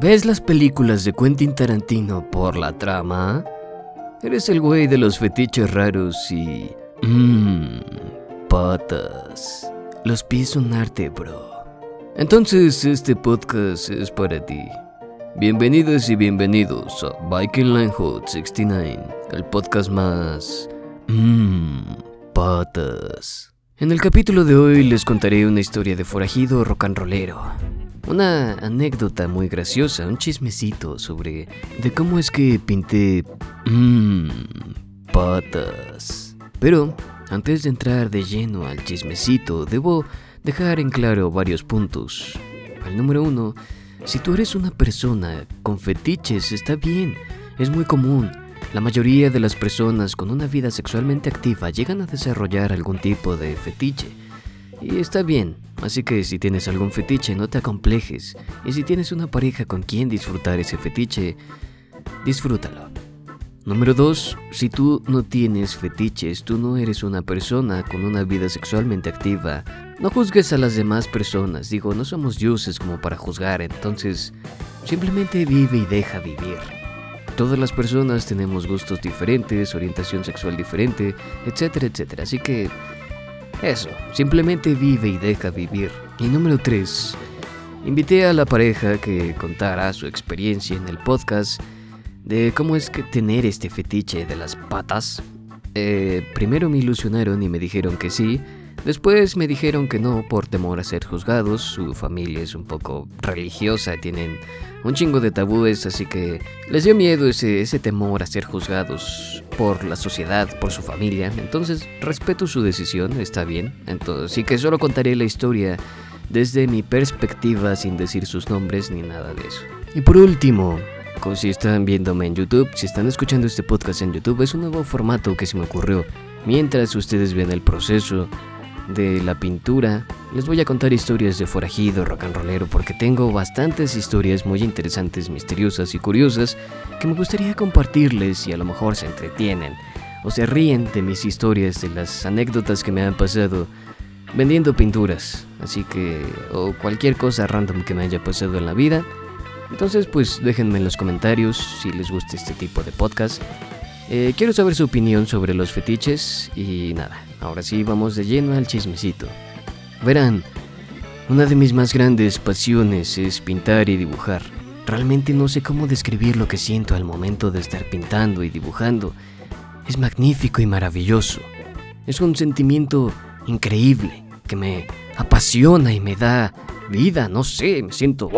¿Ves las películas de Quentin Tarantino por la trama? Eres el güey de los fetiches raros y... Mmm, patas. Los pies son arte, bro. Entonces este podcast es para ti. Bienvenidos y bienvenidos a Viking Line Hot 69, el podcast más... Mmm, patas. En el capítulo de hoy les contaré una historia de forajido rollero. Una anécdota muy graciosa, un chismecito sobre de cómo es que pinté mmm, patas. Pero antes de entrar de lleno al chismecito, debo dejar en claro varios puntos. El número uno, si tú eres una persona con fetiches, está bien, es muy común. La mayoría de las personas con una vida sexualmente activa llegan a desarrollar algún tipo de fetiche. Y está bien, así que si tienes algún fetiche no te acomplejes. Y si tienes una pareja con quien disfrutar ese fetiche, disfrútalo. Número 2. Si tú no tienes fetiches, tú no eres una persona con una vida sexualmente activa. No juzgues a las demás personas, digo, no somos dioses como para juzgar, entonces simplemente vive y deja vivir. Todas las personas tenemos gustos diferentes, orientación sexual diferente, etcétera, etcétera. Así que eso, simplemente vive y deja vivir. Y número 3. Invité a la pareja que contara su experiencia en el podcast de cómo es que tener este fetiche de las patas. Eh, primero me ilusionaron y me dijeron que sí, Después me dijeron que no por temor a ser juzgados, su familia es un poco religiosa, tienen un chingo de tabúes, así que les dio miedo ese, ese temor a ser juzgados por la sociedad, por su familia. Entonces respeto su decisión, está bien. Entonces, sí que solo contaré la historia desde mi perspectiva sin decir sus nombres ni nada de eso. Y por último, si están viéndome en YouTube, si están escuchando este podcast en YouTube, es un nuevo formato que se me ocurrió. Mientras ustedes ven el proceso de la pintura, les voy a contar historias de forajido rock and rollero porque tengo bastantes historias muy interesantes, misteriosas y curiosas que me gustaría compartirles y a lo mejor se entretienen o se ríen de mis historias, de las anécdotas que me han pasado vendiendo pinturas, así que o cualquier cosa random que me haya pasado en la vida. Entonces pues déjenme en los comentarios si les gusta este tipo de podcast. Eh, quiero saber su opinión sobre los fetiches y nada, ahora sí vamos de lleno al chismecito. Verán, una de mis más grandes pasiones es pintar y dibujar. Realmente no sé cómo describir lo que siento al momento de estar pintando y dibujando. Es magnífico y maravilloso. Es un sentimiento increíble que me apasiona y me da vida, no sé, me siento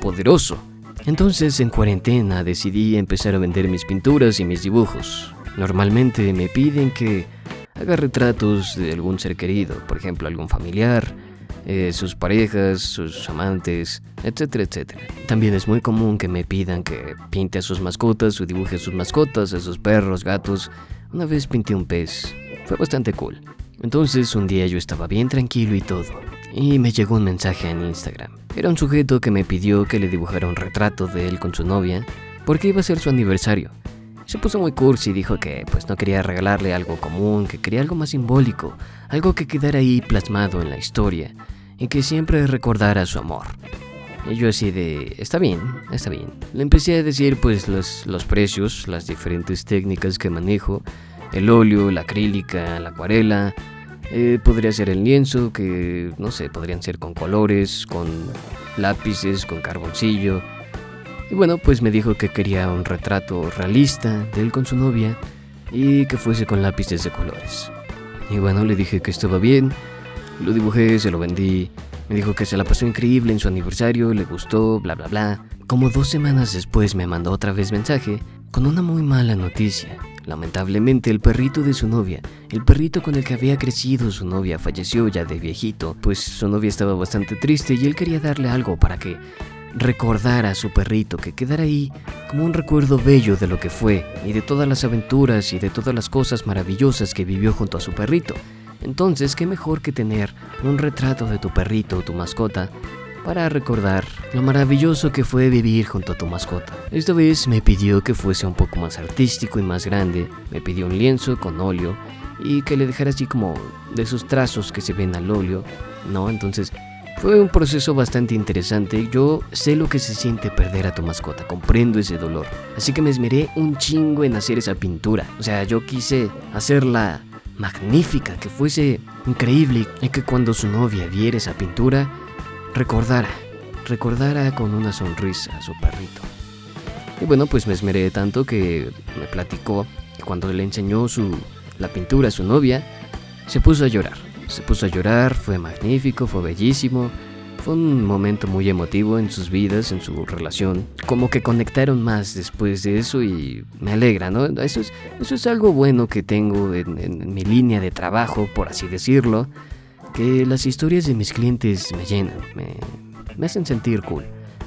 poderoso. Entonces en cuarentena decidí empezar a vender mis pinturas y mis dibujos. Normalmente me piden que haga retratos de algún ser querido, por ejemplo algún familiar, eh, sus parejas, sus amantes, etcétera, etcétera. También es muy común que me pidan que pinte a sus mascotas o dibuje a sus mascotas, a sus perros, gatos. Una vez pinté un pez, fue bastante cool. Entonces un día yo estaba bien tranquilo y todo, y me llegó un mensaje en Instagram. Era un sujeto que me pidió que le dibujara un retrato de él con su novia, porque iba a ser su aniversario. Se puso muy cursi y dijo que pues no quería regalarle algo común, que quería algo más simbólico, algo que quedara ahí plasmado en la historia y que siempre recordara su amor. Y yo así de, está bien, está bien. Le empecé a decir pues los, los precios, las diferentes técnicas que manejo, el óleo, la acrílica, la acuarela, eh, podría ser el lienzo, que no sé, podrían ser con colores, con lápices, con carboncillo. Y bueno, pues me dijo que quería un retrato realista de él con su novia y que fuese con lápices de colores. Y bueno, le dije que estaba bien, lo dibujé, se lo vendí. Me dijo que se la pasó increíble en su aniversario, le gustó, bla bla bla. Como dos semanas después me mandó otra vez mensaje con una muy mala noticia. Lamentablemente el perrito de su novia, el perrito con el que había crecido su novia, falleció ya de viejito, pues su novia estaba bastante triste y él quería darle algo para que recordara a su perrito, que quedara ahí como un recuerdo bello de lo que fue y de todas las aventuras y de todas las cosas maravillosas que vivió junto a su perrito. Entonces, ¿qué mejor que tener un retrato de tu perrito o tu mascota para recordar lo maravilloso que fue vivir junto a tu mascota. Esta vez me pidió que fuese un poco más artístico y más grande, me pidió un lienzo con óleo y que le dejara así como de esos trazos que se ven al óleo, ¿no? Entonces Fue un proceso bastante interesante. Yo sé lo que se siente perder a tu mascota, comprendo ese dolor. Así que me esmeré un chingo en hacer esa pintura. O sea, yo quise hacerla magnífica, que fuese increíble y que cuando su novia viera esa pintura, recordara, recordara con una sonrisa a su perrito. Y bueno, pues me esmeré tanto que me platicó que cuando le enseñó su, la pintura a su novia, se puso a llorar. Se puso a llorar, fue magnífico, fue bellísimo. Fue un momento muy emotivo en sus vidas, en su relación. Como que conectaron más después de eso y me alegra, ¿no? Eso es, eso es algo bueno que tengo en, mi línea de trabajo, por así decirlo. Que las historias de mis clientes me llenan, me, me hacen sentir cool.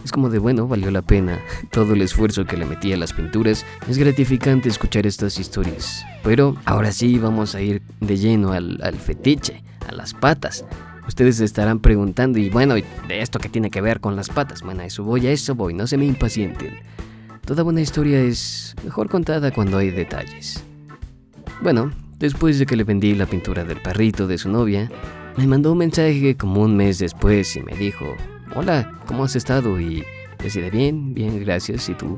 Es como de bueno, valió la pena todo el esfuerzo que le metí a las pinturas. Es gratificante escuchar estas historias. Pero ahora sí vamos a ir de lleno al, fetiche, a las patas. Ustedes estarán preguntando, y bueno, ¿de esto qué tiene que ver con las patas? Bueno, a eso voy, a eso voy, no se me impacienten. Toda buena historia es mejor contada cuando hay detalles. Bueno, después de que le vendí la pintura del perrito de su novia, me mandó un mensaje como un mes después y me dijo, hola, ¿cómo has estado? Y decía, bien, bien, gracias. ¿Y tú?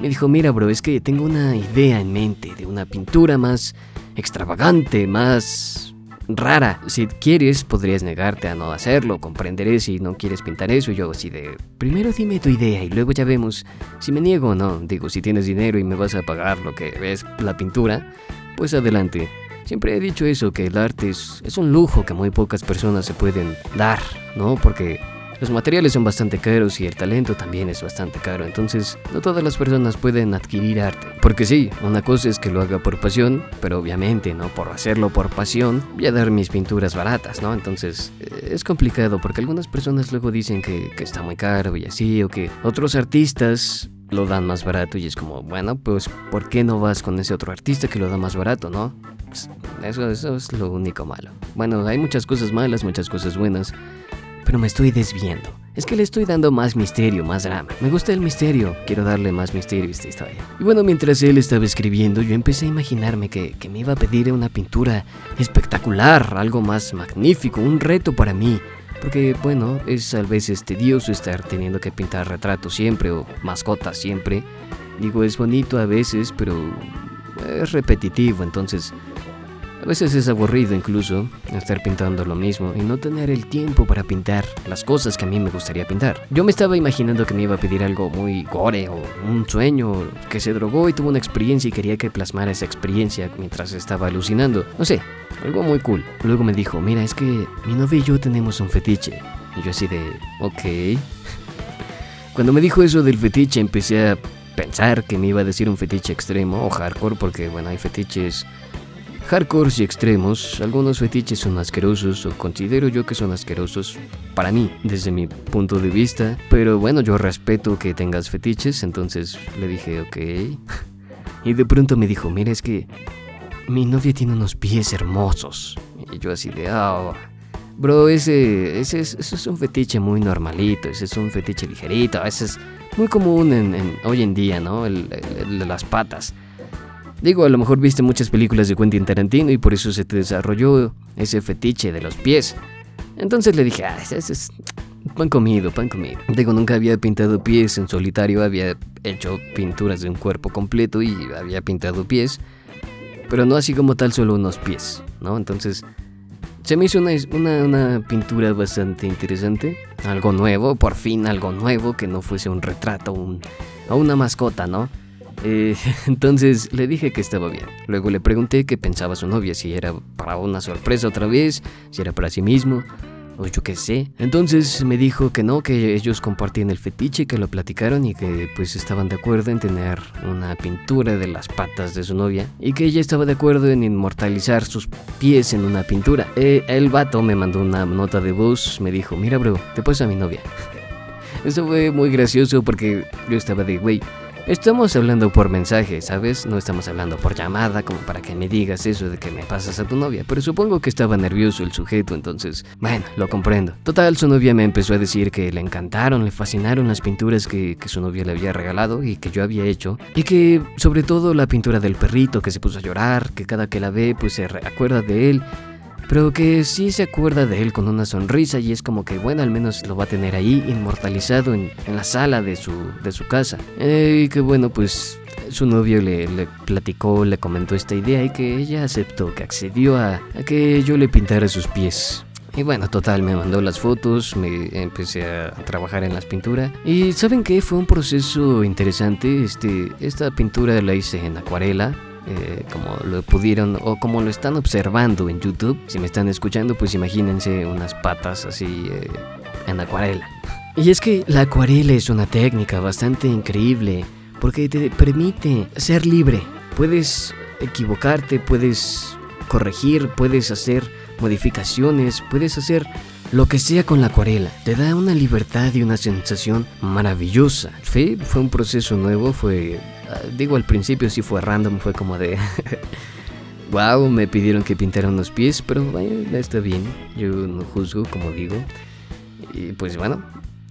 Me dijo, mira, bro, es que tengo una idea en mente de una pintura más extravagante, más rara. Si quieres, podrías negarte a no hacerlo. Comprenderé si no quieres pintar eso. Y yo así de, primero dime tu idea y luego ya vemos si me niego o no. Digo, si tienes dinero y me vas a pagar lo que ves la pintura, pues adelante. Siempre he dicho eso, que el arte es, es un lujo que muy pocas personas se pueden dar, ¿no? Porque los materiales son bastante caros y el talento también es bastante caro, entonces no todas las personas pueden adquirir arte. Porque sí, una cosa es que lo haga por pasión, pero obviamente, ¿no? Por hacerlo por pasión, voy a dar mis pinturas baratas, ¿no? Entonces eh, es complicado porque algunas personas luego dicen que, que está muy caro y así, o que otros artistas lo dan más barato y es como, bueno, pues ¿por qué no vas con ese otro artista que lo da más barato, no? Pues, eso, eso es lo único malo. Bueno, hay muchas cosas malas, muchas cosas buenas, pero me estoy desviando. Es que le estoy dando más misterio, más drama. Me gusta el misterio, quiero darle más misterio a esta historia. Y bueno, mientras él estaba escribiendo, yo empecé a imaginarme que, me iba a pedir una pintura espectacular, algo más magnífico, un reto para mí. Porque, bueno, es a veces tedioso estar teniendo que pintar retratos siempre o mascotas siempre. Digo, es bonito a veces, pero es repetitivo, entonces a veces es aburrido incluso estar pintando lo mismo y no tener el tiempo para pintar las cosas que a mí me gustaría pintar. Yo me estaba imaginando que me iba a pedir algo muy gore o un sueño, que se drogó y tuvo una experiencia y quería que plasmara esa experiencia mientras estaba alucinando. No sé, algo muy cool. Luego me dijo, mira, es que mi novia y yo tenemos un fetiche. Y yo así de, ok. Cuando me dijo eso del fetiche empecé a pensar que me iba a decir un fetiche extremo o hardcore porque bueno, hay fetiches hardcores y extremos, algunos fetiches son asquerosos o considero yo que son asquerosos para mí, desde mi punto de vista. Pero bueno, yo respeto que tengas fetiches, entonces le dije, ok. Y de pronto me dijo, mira, es que mi novia tiene unos pies hermosos. Y yo así de, ah, bro, ese, ese, es, es un fetiche muy normalito, ese es un fetiche ligerito, ese es muy común en, hoy en día, ¿no? el de las patas. Digo, a lo mejor viste muchas películas de Quentin Tarantino y por eso se te desarrolló ese fetiche de los pies. Entonces le dije, ah, ese es pan comido, pan comido. Digo, nunca había pintado pies en solitario, había hecho pinturas de un cuerpo completo y había pintado pies, pero no así como tal solo unos pies, ¿no? Entonces se me hizo una, una, una pintura bastante interesante, algo nuevo, por fin algo nuevo, que no fuese un retrato un, o una mascota, ¿no? Eh, entonces le dije que estaba bien. Luego le pregunté qué pensaba su novia, si era para una sorpresa otra vez, si era para sí mismo, o yo qué sé. Entonces me dijo que no, que ellos compartían el fetiche, que lo platicaron y que pues estaban de acuerdo en tener una pintura de las patas de su novia y que ella estaba de acuerdo en inmortalizar sus pies en una pintura. Eh, el vato me mandó una nota de voz, me dijo, mira bro, te puedes a mi novia. Eso fue muy gracioso porque yo estaba de, güey, Estamos hablando por mensaje, ¿sabes? No estamos hablando por llamada como para que me digas eso de que me pasas a tu novia, pero supongo que estaba nervioso el sujeto, entonces, bueno, lo comprendo. Total, su novia me empezó a decir que le encantaron, le fascinaron las pinturas que, su novia le había regalado y que yo había hecho, y que sobre todo la pintura del perrito que se puso a llorar, que cada que la ve pues se acuerda de él pero que sí se acuerda de él con una sonrisa y es como que, bueno, al menos lo va a tener ahí inmortalizado en, la sala de su, de su casa. Eh, y que bueno, pues su novio le, platicó, le comentó esta idea y que ella aceptó, que accedió a, a que yo le pintara sus pies. Y bueno, total, me mandó las fotos, me empecé a trabajar en las pinturas. Y ¿saben qué? Fue un proceso interesante. Este, esta pintura la hice en acuarela. Eh, como lo pudieron o como lo están observando en YouTube. Si me están escuchando, pues imagínense unas patas así eh, en acuarela. Y es que la acuarela es una técnica bastante increíble porque te permite ser libre. Puedes equivocarte, puedes corregir, puedes hacer modificaciones, puedes hacer lo que sea con la acuarela. Te da una libertad y una sensación maravillosa. Fue, fue un proceso nuevo, fue... Ah, digo, al principio sí fue random, fue como de... wow, me pidieron que pintara unos pies, pero está bien. Yo no juzgo, como digo. Y pues bueno,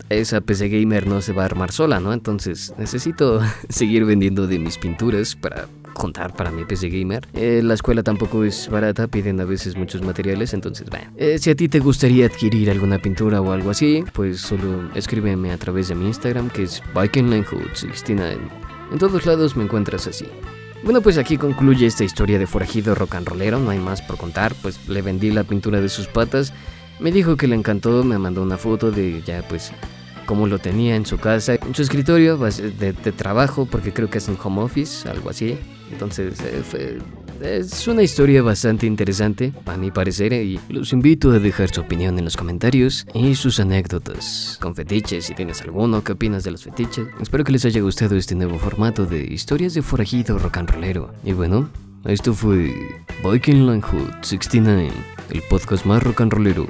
esa PC Gamer no se va a armar sola, ¿no? Entonces necesito seguir vendiendo de mis pinturas para contar para mi PC Gamer. Eh, la escuela tampoco es barata, piden a veces muchos materiales, entonces bueno. Eh, si a ti te gustaría adquirir alguna pintura o algo así, pues solo escríbeme a través de mi Instagram que es BikingLinehood69. En todos lados me encuentras así. Bueno, pues aquí concluye esta historia de forajido rock and rollero, no hay más por contar, pues le vendí la pintura de sus patas, me dijo que le encantó, me mandó una foto de ya pues cómo lo tenía en su casa, en su escritorio de, trabajo, porque creo que es un home office, algo así. Entonces, eh, es una historia bastante interesante, a mi parecer, y los invito a dejar su opinión en los comentarios y sus anécdotas con fetiches, si tienes alguno, qué opinas de los fetiches. Espero que les haya gustado este nuevo formato de historias de forajido rock and rollero. Y bueno, esto fue Viking Hood 69, el podcast más rock and rollero.